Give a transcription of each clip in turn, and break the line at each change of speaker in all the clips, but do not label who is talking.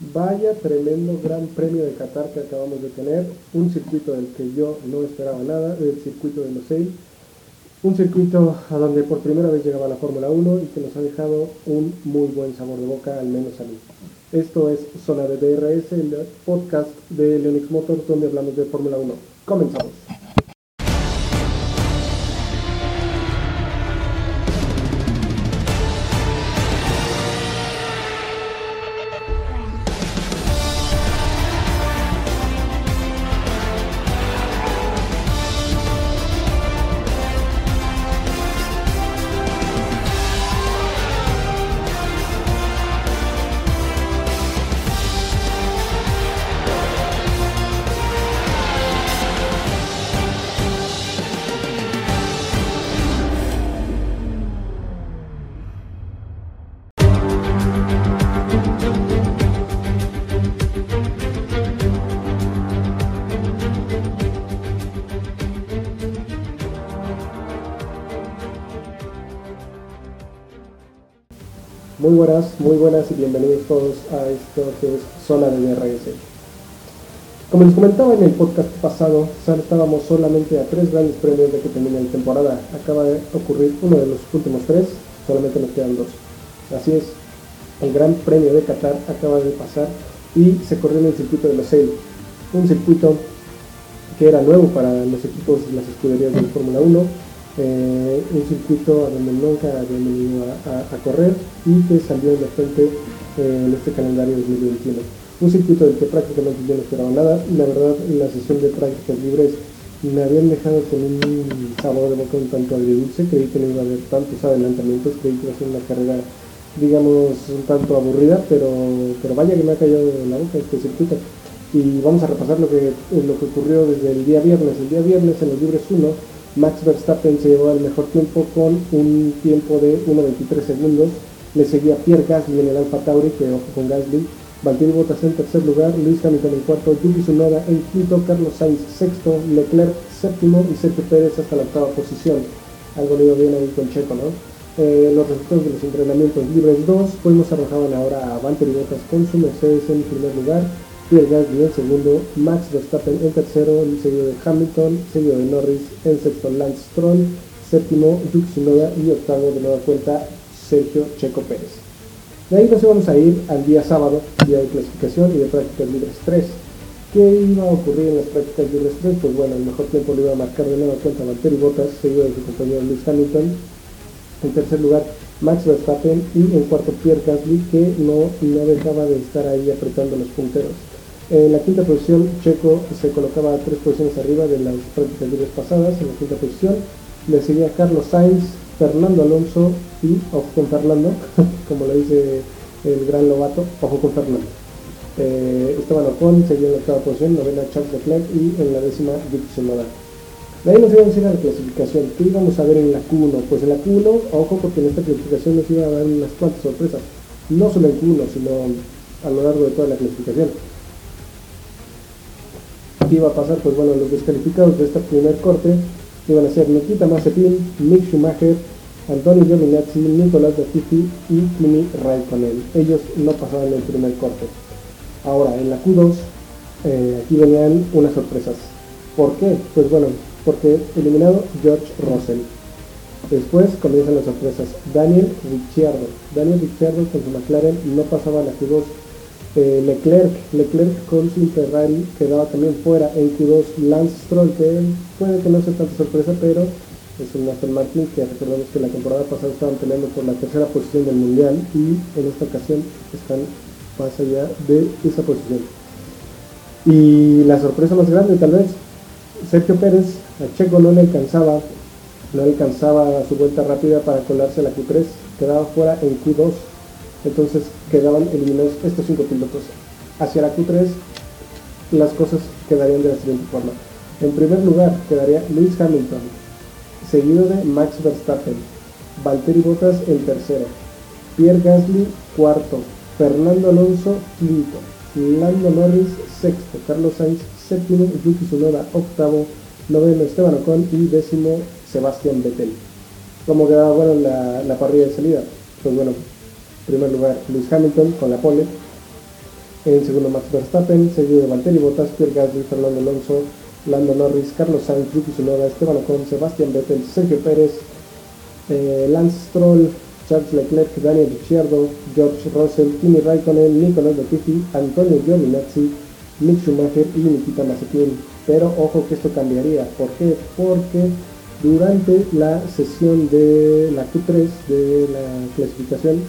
Vaya tremendo gran premio de Qatar que acabamos de tener, un circuito del que yo no esperaba nada, el circuito de Losail, un circuito a donde por primera vez llegaba la Fórmula 1 y que nos ha dejado un muy buen sabor de boca, al menos a mí. Esto es Zona de DRS, el podcast de Leonix Motors donde hablamos de Fórmula 1. Comenzamos. Muy buenas, muy buenas y bienvenidos todos a esto que es Zona de DRS. Como les comentaba en el podcast pasado, estábamos solamente a tres grandes premios de que termine la temporada. Acaba de ocurrir uno de los últimos tres, solamente nos quedan dos. Así es, el Gran Premio de Qatar acaba de pasar y se corrió en el circuito de Losail, un circuito que era nuevo para los equipos y las escuderías de la Fórmula 1 eh, un circuito donde nunca habían venido a, correr y que salió de frente eh, en este calendario 2021. Un circuito del que prácticamente yo no esperaba nada. La verdad, la sesión de prácticas libres me habían dejado con un sabor de boca un tanto agridulce. Creí que no iba a haber tantos adelantamientos, creí que iba a ser una carrera, digamos, un tanto aburrida, pero, pero vaya que me ha callado en la boca este circuito. Y vamos a repasar lo que, lo que ocurrió desde el día viernes. El día viernes en los libres 1 Max Verstappen se llevó el mejor tiempo con un tiempo de 1.23 segundos. Le seguía Pierre Gasly en el Alfa Tauri, que ojo con Gasly. Valtteri Bottas en tercer lugar, Luis Hamilton en cuarto, Yuki Tsunoda en quinto, Carlos Sainz sexto, Leclerc séptimo y Sergio Pérez hasta la octava posición. Algo le bien ahí con Checo, ¿no? Eh, los resultados de los entrenamientos libres 2, pues nos arrojaban ahora a Valtteri Bottas con su Mercedes en primer lugar, Pierre Gasly en segundo, Max Verstappen en tercero, seguido de Hamilton, seguido de Norris, en sexto Lance Stroll, séptimo Yuki Tsunoda y octavo de nueva cuenta Sergio Checo Pérez. De ahí nos vamos a ir al día sábado, día de clasificación y de prácticas libres 3. ¿Qué iba a ocurrir en las prácticas libres 3? Pues bueno, el mejor tiempo lo iba a marcar de nueva cuenta Valtteri Bottas, seguido de su compañero Lewis Hamilton. En tercer lugar, Max Verstappen y en cuarto Pierre Gasly, que no, no dejaba de estar ahí apretando los punteros. En la quinta posición, Checo se colocaba tres posiciones arriba de las prácticas pasadas. En la quinta posición le seguía Carlos Sainz, Fernando Alonso y, ojo con Fernando, como le dice el gran Lobato, ojo con Fernando. Eh, Esteban Ocon seguía en la octava posición, novena Charles Leclerc y en la décima Yuki Tsunoda. De ahí nos íbamos a ir a la clasificación. ¿Qué íbamos a ver en la Q1? Pues en la Q1, ojo porque en esta clasificación nos iba a dar unas cuantas sorpresas. No solo en Q1, sino a lo largo de toda la clasificación iba a pasar? Pues bueno, los descalificados de este primer corte iban a ser Nikita Mazepin, Mick Schumacher, Antonio Giovinazzi, Nicolás Latifi y Kimi Raikkonen. Ellos no pasaban el primer corte. Ahora, en la Q2, eh, aquí venían unas sorpresas. ¿Por qué? Pues bueno, porque eliminado George Russell. Después comienzan las sorpresas. Daniel Ricciardo. Daniel Ricciardo con su McLaren no pasaba la Q2 eh, Leclerc, Leclerc con su Ferrari quedaba también fuera en Q2 Lance Stroll, que puede que no sea tanta sorpresa, pero es un Aston Martin que recordamos que la temporada pasada estaban peleando por la tercera posición del mundial y en esta ocasión están más allá de esa posición. Y la sorpresa más grande tal vez, Sergio Pérez, a Checo no le alcanzaba, no alcanzaba su vuelta rápida para colarse a la Q3, quedaba fuera en Q2 entonces quedaban eliminados estos cinco pilotos. Hacia la Q3 las cosas quedarían de la siguiente forma. En primer lugar quedaría Lewis Hamilton, seguido de Max Verstappen, Valtteri Bottas en tercero, Pierre Gasly cuarto, Fernando Alonso quinto, Lando Norris sexto, Carlos Sainz séptimo, Yuki Tsunoda octavo, noveno Esteban Ocon y décimo Sebastián Vettel. ¿Cómo quedaba bueno la, la parrilla de salida? Pues bueno, primer lugar Lewis Hamilton con la pole. En segundo, Max Verstappen, seguido de Valtteri Bottas, Pierre Gasly, Fernando Alonso, Lando Norris, Carlos Sainz, Yuki Tsunoda, Esteban Ocon, Sebastián Vettel, Sergio Pérez, eh, Lance Stroll, Charles Leclerc, Daniel Ricciardo, George Russell, Kimi Raikkonen, Nicolas Latifi, Antonio Giovinazzi, Mick Schumacher y Nikita Mazepin. Pero ojo que esto cambiaría. ¿Por qué? Porque durante la sesión de la Q3 de la clasificación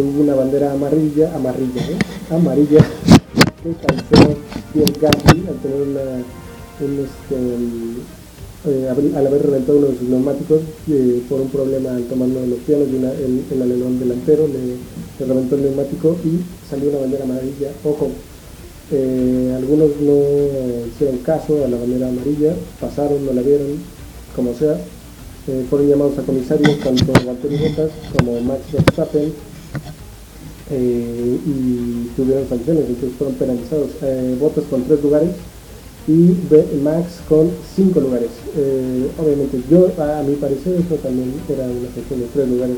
hubo una bandera amarilla, amarilla, ¿eh? amarilla, que calzó Pierre Gasly al tener una, un, este, eh, al haber reventado uno de sus neumáticos eh, por un problema al tomar uno de los pianos y el, el, alerón delantero le, le, reventó el neumático y salió una bandera amarilla. Ojo, eh, algunos no hicieron caso a la bandera amarilla, pasaron, no la vieron, como sea. Fueron llamados a comisarios tanto Valtteri Bottas como Max Verstappen eh, y tuvieron sanciones, entonces fueron penalizados. Eh, Bottas con tres lugares y Max con cinco lugares. obviamente yo, a, mi parecer, eso también era una sanción de tres lugares,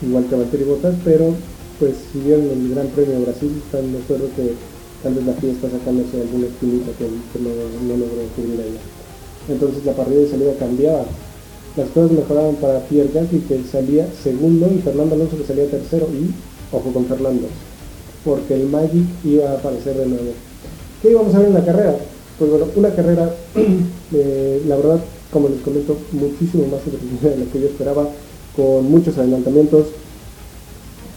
igual que Valtteri Bottas, pero pues si vieron el Gran Premio de Brasil, están de acuerdo que tal vez la FIA está sacándose alguna espinita que, no, no, logró cubrir allá. Entonces la partida de salida cambiaba. Las cosas mejoraban para Pierre Gasly que salía segundo y Fernando Alonso que salía tercero y ojo con Fernando, porque el Magic iba a aparecer de nuevo. ¿Qué íbamos a ver en la carrera? Pues bueno, una carrera, eh, la verdad, como les comento, muchísimo más entretenida de lo que yo esperaba, con muchos adelantamientos,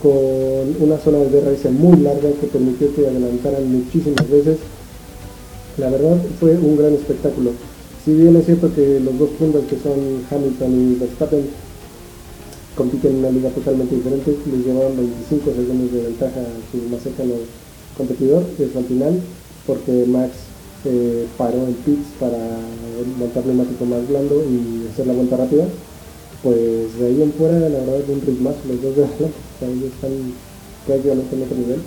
con una zona de DRS muy larga que permitió que adelantaran muchísimas veces. La verdad fue un gran espectáculo. Si bien es cierto que los dos puntos que son Hamilton y Verstappen compiten en una liga totalmente diferente, les llevaban 25 segundos de ventaja a su más cercano competidor, es al final, porque Max eh, paró en pits para montar neumático más blando y hacer la vuelta rápida pues de ahí en fuera, la verdad, es un ritmazo los dos de adelante, ahí están prácticamente en otro nivel.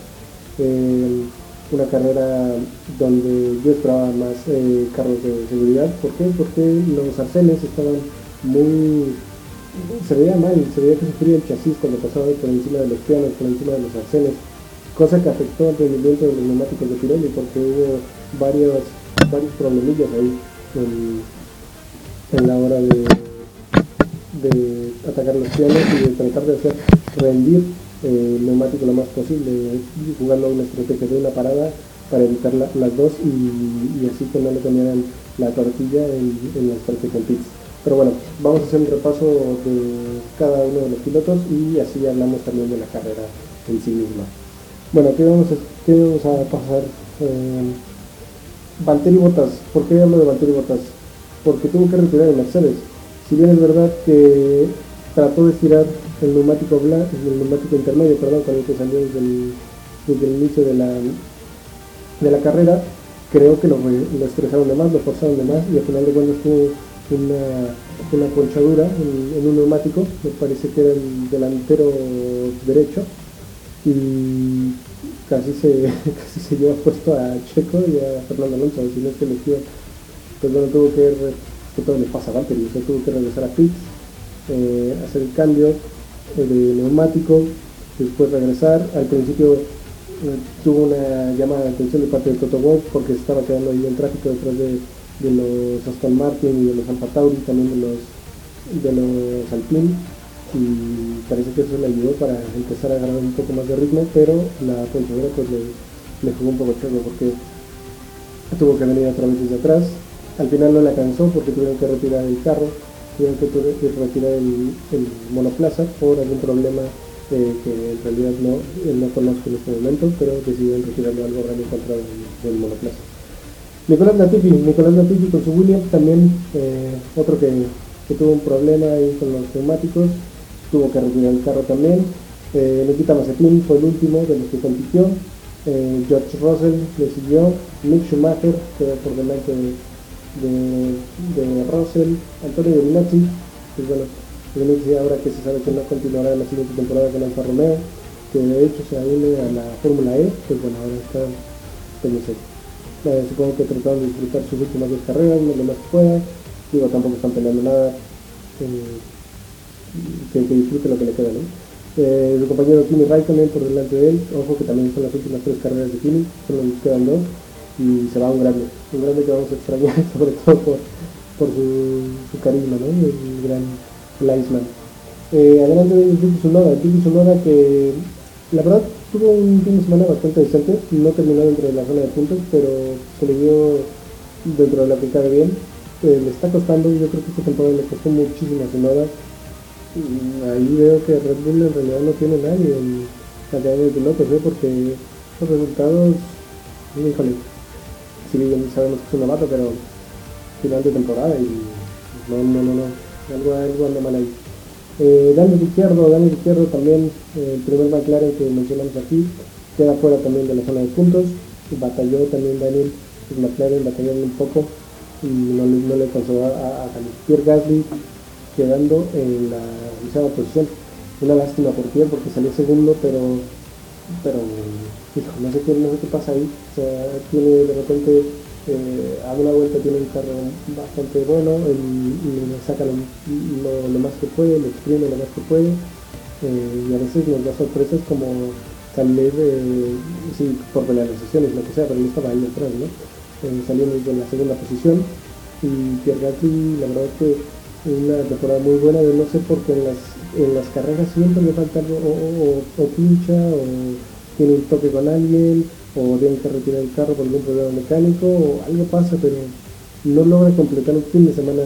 Eh, una carrera donde yo esperaba más eh, carros de seguridad. ¿Por qué? Porque los arcenes estaban muy... Se veía mal, se veía que sufría el chasis cuando pasaba por encima de los pianos, por encima de los arcenes, cosa que afectó el rendimiento de los neumáticos de Pirelli porque hubo varios, varios problemillas ahí en la hora de de atacar los pianos y de tratar de hacer rendir eh, el neumático lo más posible, jugando una estrategia de una parada para evitar las dos y, así que no le comieran la tortilla en, en la estrategia pits. Pero bueno, vamos a hacer un repaso de cada uno de los pilotos y así hablamos también de la carrera en sí misma. Bueno, ¿qué vamos a, qué vamos a pasar? Eh, Valtteri Bottas, ¿por qué hablo de Valtteri Bottas? Porque tuvo que retirar el Mercedes si bien es verdad que trató de estirar el neumático blanco, el neumático intermedio, perdón, con el que salió desde el, inicio de la, de la carrera, creo que lo, estresaron de más, lo forzaron de más y al final de cuentas tuvo una, una ponchadura en, un neumático, me parece que era el delantero derecho y casi se, casi se lleva puesto a Checo y a Fernando Alonso, si no es que le dio, pues bueno, tuvo que que todo le pasa a tuvo que regresar a pits, eh, hacer el cambio eh, de neumático, después regresar, al principio eh, tuvo una llamada de atención de parte de Toto Wolff porque se estaba quedando ahí en tráfico detrás de, los Aston Martin y de los Alfa Tauri, también de los, de los Alpine y parece que eso le ayudó para empezar a ganar un poco más de ritmo, pero la ponchadora pues le, le jugó un poco chueco porque tuvo que venir a través desde atrás, al final no le alcanzó porque tuvieron que retirar el carro, tuvieron que retirar el, monoplaza por algún problema eh, que en realidad no, no conozco en este momento, pero decidieron retirarlo algo grande contra el, monoplaza. Nicolás Latifi, Nicolás Latifi con su Williams también, eh, otro que, tuvo un problema ahí con los neumáticos, tuvo que retirar el carro también. Eh, Nikita Mazepin fue el último de los que compitió. Eh, George Russell le siguió. Mick Schumacher quedó por delante de Russell, Antonio Giovinazzi, pues bueno, Giovinazzi ahora que se sabe que no continuará en la siguiente temporada con Alfa Romeo, que de hecho se une a la Fórmula E, pues bueno, ahora está, pues no eh, supongo que tratando de disfrutar sus últimas dos carreras, lo más que pueda, digo, tampoco están peleando nada, eh, que, que, disfrute lo que le queda, ¿no? Eh, su compañero Kimi Raikkonen por delante de él, ojo que también son las últimas tres carreras de Kimi, solo nos quedan dos, y se va un grande, un grande que vamos a extrañar, sobre todo por, por su, su carisma, ¿no? el gran Liceman. Eh, adelante de Yuki Tsunoda, Yuki Tsunoda que la verdad tuvo un fin de semana bastante decente, no terminó dentro de la zona de puntos, pero se le dio dentro de lo que cabe bien. Eh, le está costando, yo creo que esta temporada le costó muchísimo a Tsunoda ahí veo que Red Bull en realidad no tiene nadie en la cadena de pilotos, ¿eh? porque los resultados, híjole, si bien sabemos que es un novato, pero final de temporada y no, no, no, no, algo, algo anda mal ahí. Eh, Daniel Izquierdo, Daniel Izquierdo también, eh, el primer McLaren que mencionamos aquí, queda fuera también de la zona de puntos, batalló también Daniel, el McLaren batalló un poco y no, no le alcanzó a, a, a Pierre Gasly quedando en la misma posición. Una lástima por Pierre porque salió segundo, pero pero hijo, no sé qué, no sé qué pasa ahí. O sea, tiene de repente eh, a una vuelta tiene un carro bastante bueno, y, le saca lo, más que puede, le exprime lo más que puede, eh, y a veces nos da sorpresas como salir, eh, sí, por sesiones, lo que sea, pero él estaba ahí atrás, ¿no? Eh, saliendo desde la segunda posición, y Pierre Gasly, la verdad que una temporada muy buena, de no sé por qué en las, en las carreras siempre le falta algo, o, pincha, o tiene un toque con alguien, o tiene que retirar el carro por algún problema mecánico, o algo pasa, pero no logra completar un fin de semana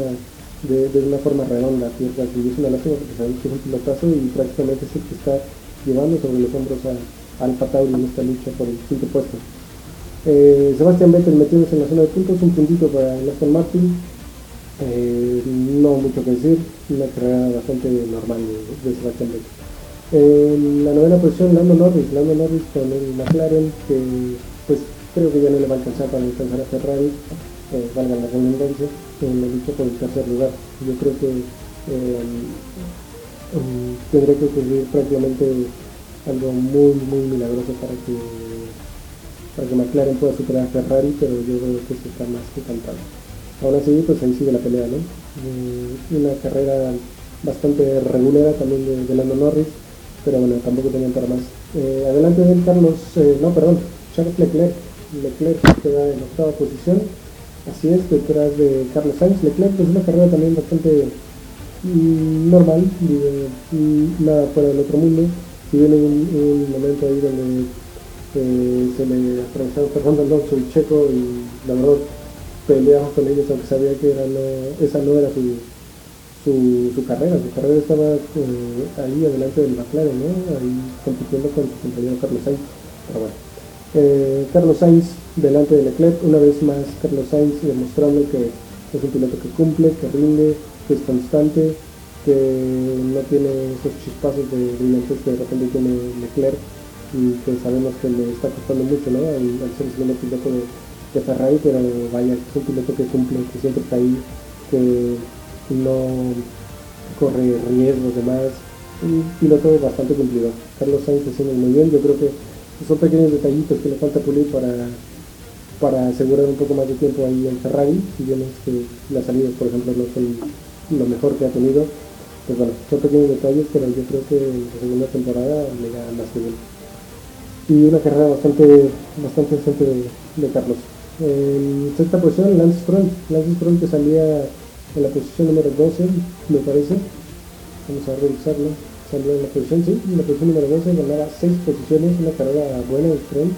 de, de una forma redonda. Y es una lástima porque sabemos que es un pilotazo y prácticamente es el está llevando sobre los hombros a, al Tauri en esta lucha por el quinto puesto. Eh, Sebastián Vettel metiéndose en la zona de puntos, un puntito para el Aston Martin, eh, no mucho que decir, una carrera bastante normal de, de Sebastián Vettel. En la novena posición, Lando Norris, Lando Norris con el McLaren, que pues creo que ya no le va a alcanzar para alcanzar a Ferrari, eh, valga la redundancia, en la lucha por el tercer lugar. Yo creo que eh, que ocurrir prácticamente algo muy, muy milagroso para que, para que McLaren pueda superar a Ferrari, pero yo creo que eso está más que cantado. Ahora sí, pues ahí sigue la pelea, ¿no? Eh, una carrera bastante regular también de, Lando Norris, pero bueno, tampoco tenían para más. Eh, adelante de Carlos, eh, no, perdón, Charles Leclerc. Leclerc queda en octava posición, así es, detrás de Carlos Sainz. Leclerc es pues, una carrera también bastante mm, normal, mm, nada fuera del otro mundo. Si viene un, un momento ahí donde eh, se le atravesaron Fernando Alonso y Checo y la verdad peleamos con ellos aunque sabía que era esa no era su, su, carrera, su carrera estaba eh, ahí adelante del McLaren, ¿no? ahí compitiendo con su compañero Carlos Sainz. Pero bueno. Eh, Carlos Sainz delante de Leclerc, una vez más Carlos Sainz demostrando que es un piloto que cumple, que rinde, que es constante, que no tiene esos chispazos de brillantez que de repente tiene Leclerc y que sabemos que le está costando mucho ¿no? al, al ser el segundo piloto de, de Ferrari, pero vaya, es un piloto que cumple, que siempre está ahí, que no corre riesgos, demás. Un piloto bastante cumplido. Carlos Sainz haciendo muy bien, yo creo que son pequeños detallitos que le falta pulir para, para asegurar un poco más de tiempo ahí en Ferrari, si es que las salidas, por ejemplo, no son lo mejor que ha tenido. Pues bueno, son pequeños detalles, pero yo creo que en la segunda temporada le da más que bien. Y una carrera bastante, bastante decente de, de Carlos. En sexta posición, Lance Stroll. Lance Stroll que salía en la posición número 12, me parece. Vamos a revisarlo. Salió en la posición, sí, en la posición número 12, ganaba 6 posiciones, una carrera buena de Stroll.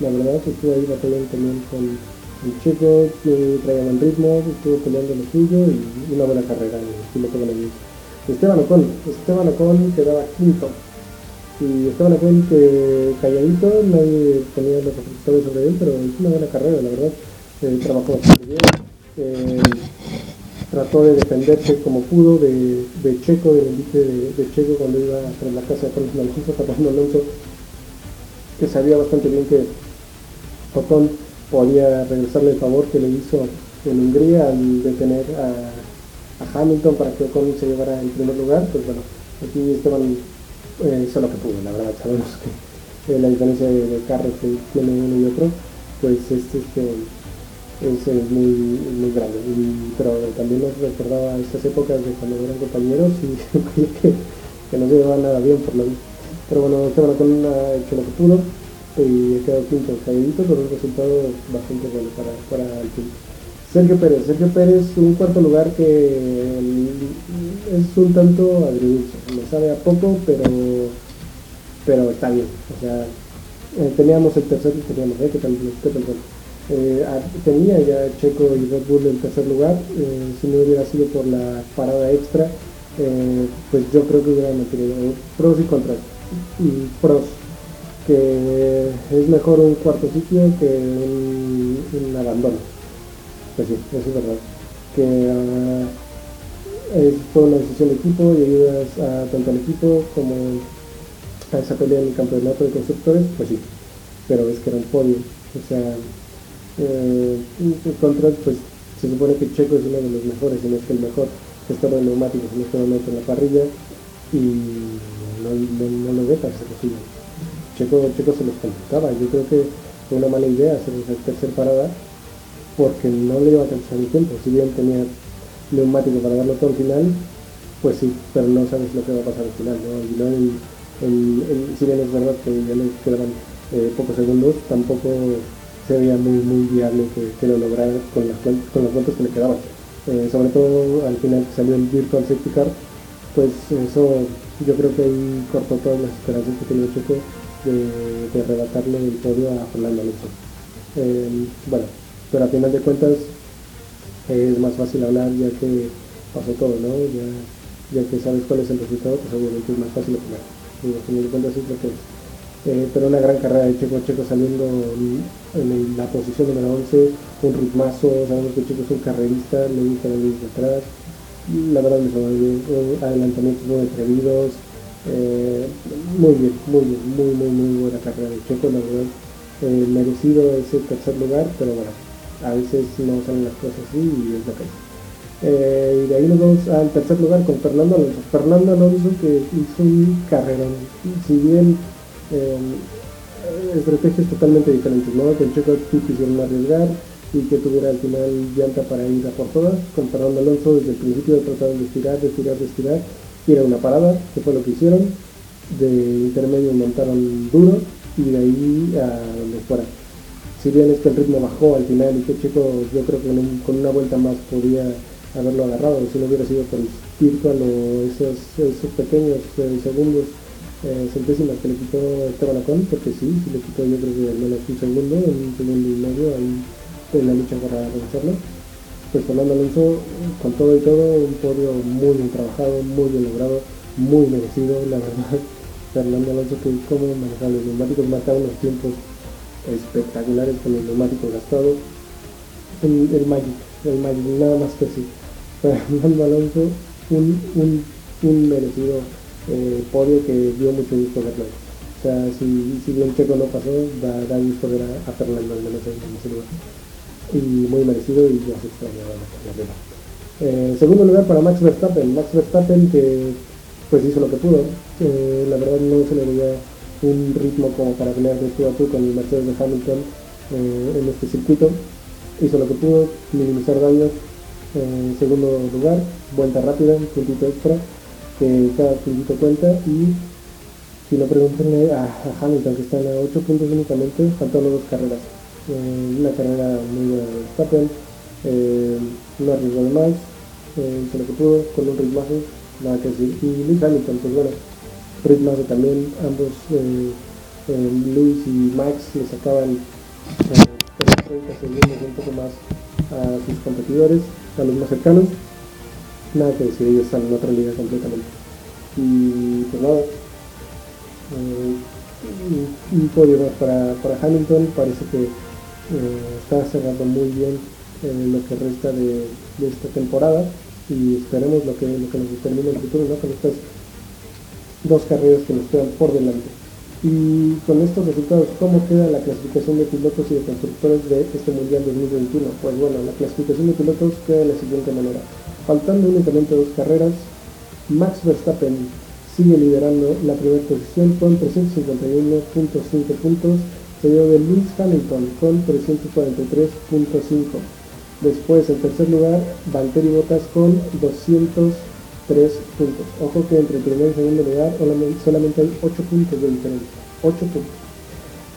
La verdad que estuvo ahí batallando también con el chico, que traía buen ritmo, estuvo peleando lo suyo y una buena carrera en el piloto de Esteban Ocon, Esteban Ocon quedaba quinto y Esteban Ocon que calladito, nadie tenía los reflectores sobre él, pero hizo una buena carrera, la verdad. Eh, trabajó bastante bien. Eh, trató de defenderse como pudo de, de Checo, del envite de, Checo cuando iba tras la casa de Carlos Alonso, Fernando Alonso, que sabía bastante bien que Ocon podía regresarle el favor que le hizo en Hungría al detener a, a Hamilton para que Ocon se llevara en primer lugar. Pues bueno, aquí Esteban eh, hizo lo que pudo, la verdad, sabemos que eh, la diferencia de, de, carros que tiene uno y otro, pues este, este es, muy, muy grande, y, pero también nos recordaba estas épocas de cuando eran compañeros y que, que no se llevaban nada bien por lo visto. Pero bueno, Esteban Ocon ha hecho lo pudo y ha quedado quinto caídito con un resultado bastante bueno para, para el team. Sergio Pérez, Sergio Pérez, un cuarto lugar que es un tanto agridulce, me sabe a poco, pero pero está bien. O sea, eh, teníamos el tercer, teníamos, ¿eh? ¿Qué tal, qué tal, eh, tenía ya Checo y Red Bull el tercer lugar, eh, si no hubiera sido por la parada extra, eh, pues yo creo que hubiera mantenido pros y contras. Y pros, que es mejor un cuarto sitio que un, un abandono. Pues sí, eso es verdad. Que uh, es, fue una decisión de equipo y ayudas tanto al equipo como a esa pelea en el campeonato de constructores, pues sí, pero es que era un podio. O sea, eh, contra, pues se supone que Checo es uno de los mejores, si no es que el mejor gestor de neumáticos en este momento en la parrilla y no, no, lo deja ser posible. Checo, Checo se los complicaba, yo creo que fue una mala idea hacer esa tercera parada porque no le iba a alcanzar el tiempo, si bien tenía neumático para darlo todo al final, pues sí, pero no sabes lo que va a pasar al final, ¿no? Y si bien es verdad que ya le quedaban eh, pocos segundos, tampoco se veía muy, muy viable que, lo lograra con las, con las vueltas que le quedaban. Eh, sobre todo al final que salió el Virtual Safety Car, pues eso yo creo que ahí cortó todas las esperanzas que tenía Checo de, de arrebatarle el podio a Fernando Alonso. Eh, bueno, pero a final de cuentas es más fácil hablar ya que pasó todo, ¿no? Ya, ya que sabes cuál es el resultado, pues obviamente es más fácil opinar. Y a final de cuentas sí creo que es. Eh, pero una gran carrera de Checo, Checo saliendo en, la posición número 11, un ritmazo, sabemos que Checo es un carrerista, le gusta venir de atrás, la verdad me bien, adelantamientos muy atrevidos, eh, muy bien, muy bien, muy, muy, muy buena carrera de Checo, la verdad, eh, merecido ese tercer lugar, pero bueno, a veces no salen las cosas así y es lo que es. y de ahí nos vamos al tercer lugar con Fernando Alonso. Fernando Alonso que hizo un carrerón, si bien eh, estrategias totalmente diferentes, ¿no? Con Checo sí quisieron arriesgar y que tuviera al final llanta para ir a por todas, con Fernando Alonso desde el principio trataron de estirar, de estirar, de estirar, y era una parada, que fue lo que hicieron, de intermedio montaron duro y de ahí a donde fuera. Si bien es que el ritmo bajó al final y que Checo yo creo que con una vuelta más podía haberlo agarrado, si no hubiera sido por el o esos, esos pequeños eh, segundos eh, centésimas que le quitó Esteban Ocon, porque sí, sí le quitó yo creo que al menos un segundo, un segundo y medio en la lucha para vencerlo. Pues Fernando Alonso, con todo y todo, un podio muy bien trabajado, muy bien logrado, muy merecido, la verdad. Fernando Alonso que como manejar los neumáticos, marcaba unos tiempos espectaculares con los neumáticos gastados. El, el Magic, el Magic, nada más que sí. Fernando Alonso, un, un, un merecido eh, podio que dio mucho gusto verlo. O sea, si, si bien Checo no pasó, da, da gusto ver a, Fernando al menos en, ese lugar. Y muy merecido y ya se extrañaba la verdad. Eh, segundo lugar para Max Verstappen. Max Verstappen que pues hizo lo que pudo. Eh, la verdad no se le veía un ritmo como para pelear de tú a tú con el Mercedes de Hamilton eh, en este circuito. Hizo lo que pudo, minimizar daños. segundo lugar, vuelta rápida, un puntito extra que cada puntito cuenta y si no pregúntenle a, Hamilton que está en 8 puntos únicamente, faltando dos carreras. Eh, una carrera muy buena de Verstappen, eh, no arriesgó de más, eh, lo que pudo, con un ritmazo, nada que. Y Luis Hamilton, pues bueno, ritmazo también, ambos, eh, eh, Luis y Max le sacaban 30 segundos un poco más a sus competidores, a los más cercanos nada que decir, ellos están en otra liga completamente. Y pues nada, eh, un podio para, para, Hamilton, parece que eh, está cerrando muy bien eh, lo que resta de, de, esta temporada y esperemos lo que, lo que nos determine el futuro ¿no? con estas dos carreras que nos quedan por delante. Y con estos resultados, ¿cómo queda la clasificación de pilotos y de constructores de este Mundial 2021? Pues bueno, la clasificación de pilotos queda de la siguiente manera. Faltando únicamente dos carreras, Max Verstappen sigue liderando la primera posición con 351.5 puntos, seguido de Lewis Hamilton con 343.5. Después, en tercer lugar, Valtteri Bottas con 200.9 3 puntos. Ojo que entre el primer y segundo lugar solamente hay 8 puntos de diferencia. 8 puntos.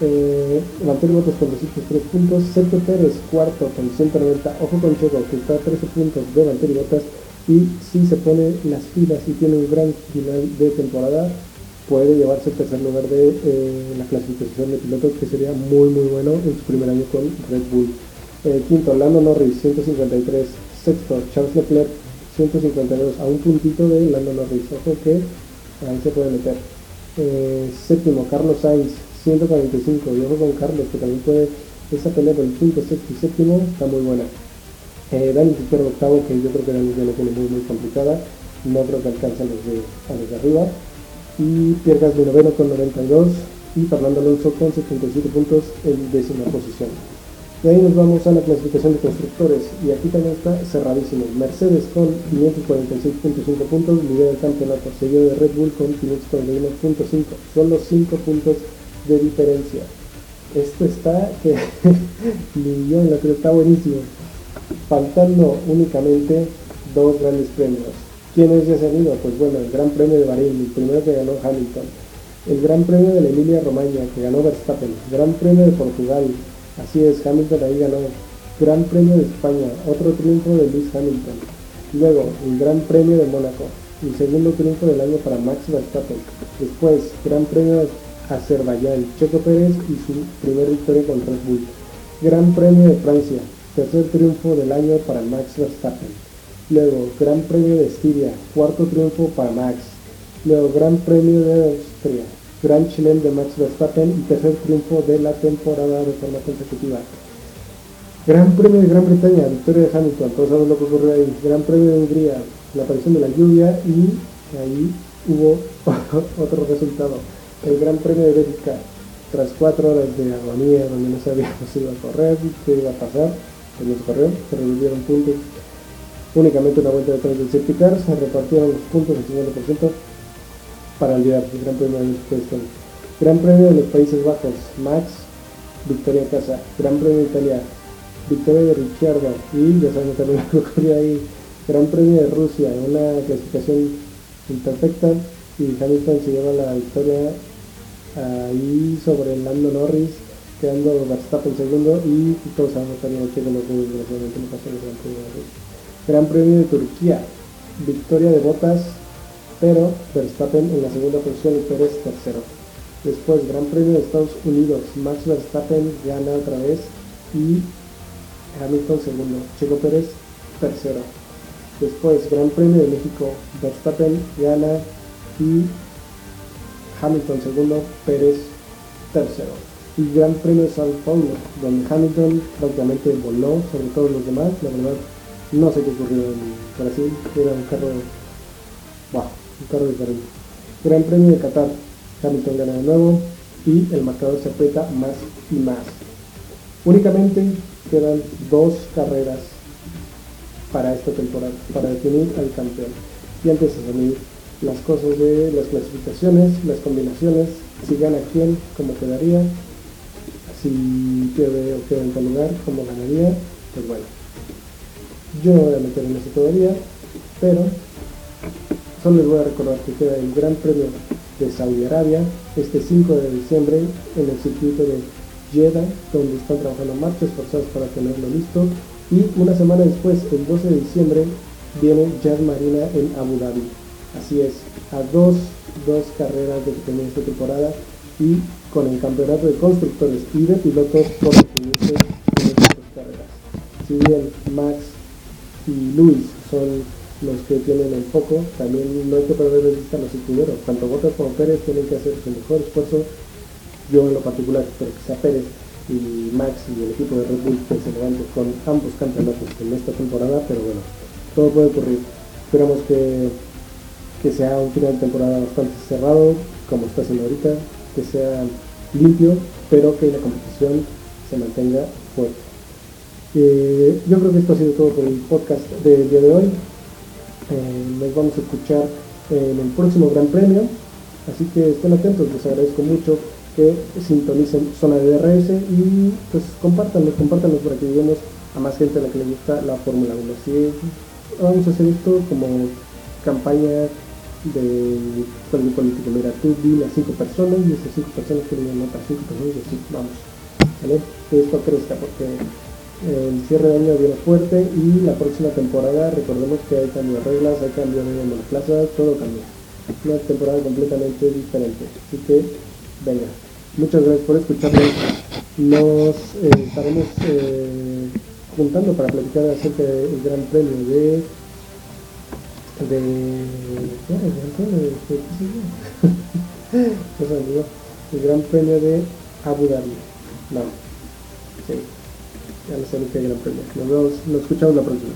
Eh, Valtteri Bottas con 203 puntos. Sergio Pérez cuarto con 190. Ojo con Checo que está a 13 puntos de Valtteri Bottas. Y si se pone las pilas y tiene un gran final de temporada, puede llevarse el tercer lugar de eh, la clasificación de pilotos, que sería muy muy bueno en su primer año con Red Bull. Eh, quinto, Lando Norris, 153. Sexto, Charles Leclerc, 152, a un puntito de Lando Norris. Ojo que ahí se puede meter. Eh, séptimo, Carlos Sainz, 145. Y ojo con Carlos, que también puede. Esa pelea por el quinto, sexto y séptimo está muy buena. Eh, Dani Ricciardo octavo, que yo creo que Dani ya lo tiene muy muy complicada. No creo que alcance a los de, los de arriba. Y Pierre Gasly noveno con 92. Y Fernando Alonso con 77 puntos en décima posición. Y ahí nos vamos a la clasificación de constructores. Y aquí también está cerradísimo. Mercedes con 546.5 puntos, lidera el campeonato, seguido de Red Bull con 541.5. Solo 5 puntos de diferencia. Esto está que ni yo la que está buenísimo. Faltando únicamente dos grandes premios. ¿Quiénes ya se han? Pues bueno, el Gran Premio de Bahrein, el primero que ganó Hamilton. El Gran Premio de la Emilia Romagna, que ganó Verstappen. Gran Premio de Portugal, Así es, Hamilton ahí ganó. Gran Premio de España, otro triunfo de Lewis Hamilton. Luego, el Gran Premio de Mónaco, el segundo triunfo del año para Max Verstappen. Después, Gran Premio Azerbaiyán, Checo Pérez y su primera victoria con Red Bull. Gran Premio de Francia, tercer triunfo del año para Max Verstappen. Luego, Gran Premio de Estiria, cuarto triunfo para Max. Luego, Gran Premio de Austria, Gran Chilem de Max Verstappen y tercer triunfo de la temporada de forma consecutiva. Gran Premio de Gran Bretaña, victoria de Hamilton, todos sabemos lo que ocurrió ahí. Gran Premio de Hungría, la aparición de la lluvia y ahí hubo otro resultado. El Gran Premio de Bélgica, tras cuatro horas de agonía donde no sabíamos si iba a correr, qué iba a pasar, pues no se corrió, se revolvieron puntos. Únicamente una vuelta detrás del safety se repartieron los puntos al 50% para olvidar el Gran Premio de Gran Premio de los Países Bajos, Max, victoria casa. Gran Premio de Italia, victoria de Ricciardo y ya saben también lo que ahí. Gran Premio de Rusia, una clasificación imperfecta y Hamilton se lleva la victoria ahí sobre Lando Norris, quedando Verstappen segundo y todos sabemos también con los desgraciadamente no pasó el Gran Premio de. Gran Premio de Turquía, victoria de Botas pero Verstappen en la segunda posición y Pérez tercero. Después, Gran Premio de Estados Unidos, Max Verstappen gana otra vez y Hamilton segundo, Checo Pérez tercero. Después, Gran Premio de México, Verstappen gana y Hamilton segundo, Pérez tercero. Y Gran Premio de Sao Paulo, donde Hamilton prácticamente voló sobre todos los demás. La verdad, no sé qué ocurrió en Brasil, era un carro bajo un carro diferente. Gran Premio de Qatar, Hamilton gana de nuevo y el marcador se aprieta más y más. Únicamente quedan dos carreras para esta temporada, para definir al campeón. Y antes de salir las cosas de las clasificaciones, las combinaciones, si gana quién, cómo quedaría, si pierde o queda en tal lugar, cómo ganaría, pues bueno. Yo no voy a meter en eso todavía, pero Solo les voy a recordar que queda el Gran Premio de Saudi Arabia este 5 de diciembre en el circuito de Jeddah, donde están trabajando marchas forzadas para tenerlo listo. Y una semana después, el 12 de diciembre, viene Jazz Marina en Abu Dhabi. Así es, a dos, dos carreras de que esta temporada y con el campeonato de constructores y de pilotos por definirse en estas carreras. Si bien Max y Luis son los que tienen el foco, también no hay que perder de vista los escuderos. Tanto Bottas como Pérez tienen que hacer su mejor esfuerzo. Yo en lo particular espero que sea Pérez y Max y el equipo de Red Bull que se levante con ambos campeonatos en esta temporada, pero bueno, todo puede ocurrir. Esperamos que, que sea un final de temporada bastante cerrado, como está siendo ahorita, que sea limpio, pero que la competición se mantenga fuerte. Eh, yo creo que esto ha sido todo por el podcast del día de hoy. Eh, nos vamos a escuchar en el próximo Gran Premio. Así que estén atentos, les agradezco mucho que sintonicen Zona de DRS y pues compártanlo, compártanlo para que lleguemos a más gente a la que le gusta la Fórmula 1. Así vamos a hacer esto como campaña de cualquier político. Mira, tú vi las cinco personas y esas cinco personas tienen otras cinco personas y así vamos. ¿vale? Que esto crezca porque el cierre de año viene fuerte y la próxima temporada recordemos que hay cambio de reglas, hay cambio de monoplaza, todo cambia. Una temporada completamente diferente. Así que venga. Muchas gracias por escucharnos. Nos eh, estaremos eh, juntando para platicar acerca del Gran Premio de de ¿qué era el Gran Premio de, Abu Dhabi. No. Sí. Ya no sé ni qué Gran Premio. Nos, vemos, nos escuchamos la próxima.